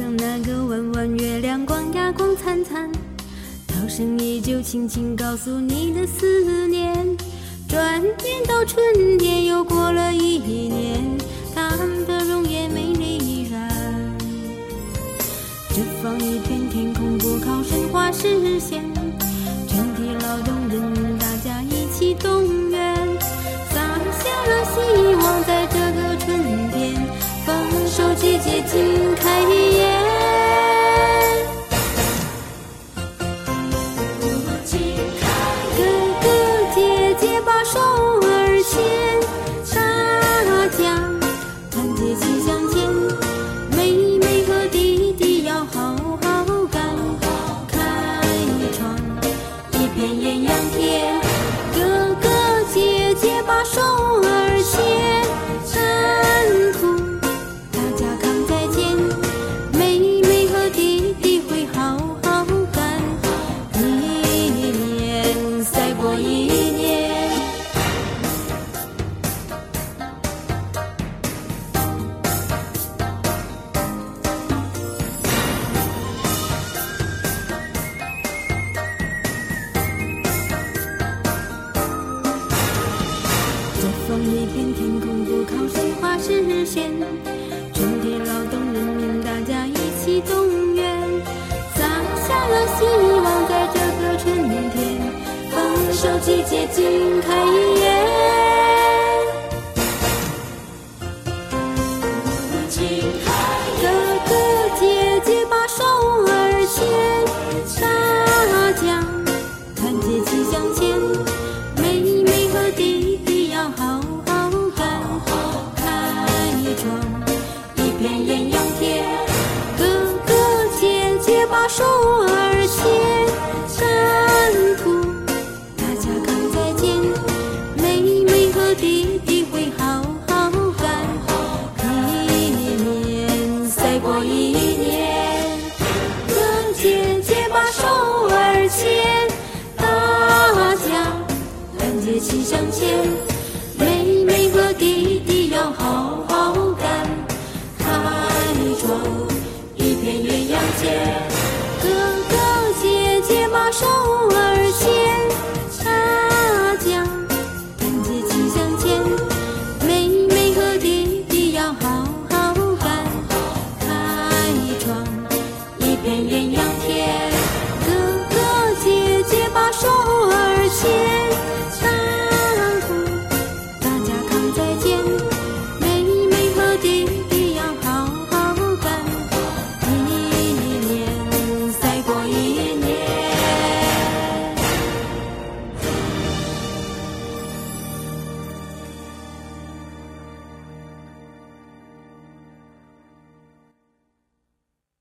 像那个弯弯月亮光呀，光灿灿，涛声依旧轻轻告诉你的思念。转眼到春天，又过了一年，他们的容颜美丽依然。这方一片天空，不靠神话实现，全体劳动人民大家一起动员，撒下了希望，在这说。一片天空，不靠神话实现。全体劳动人民，大家一起动员，撒下了希望，在这个春天，丰收季节尽开颜。手儿牵，甘苦大家扛在肩。妹妹和弟弟会好好干，一年赛过一年。哥姐姐把手儿牵，大家团结齐向前。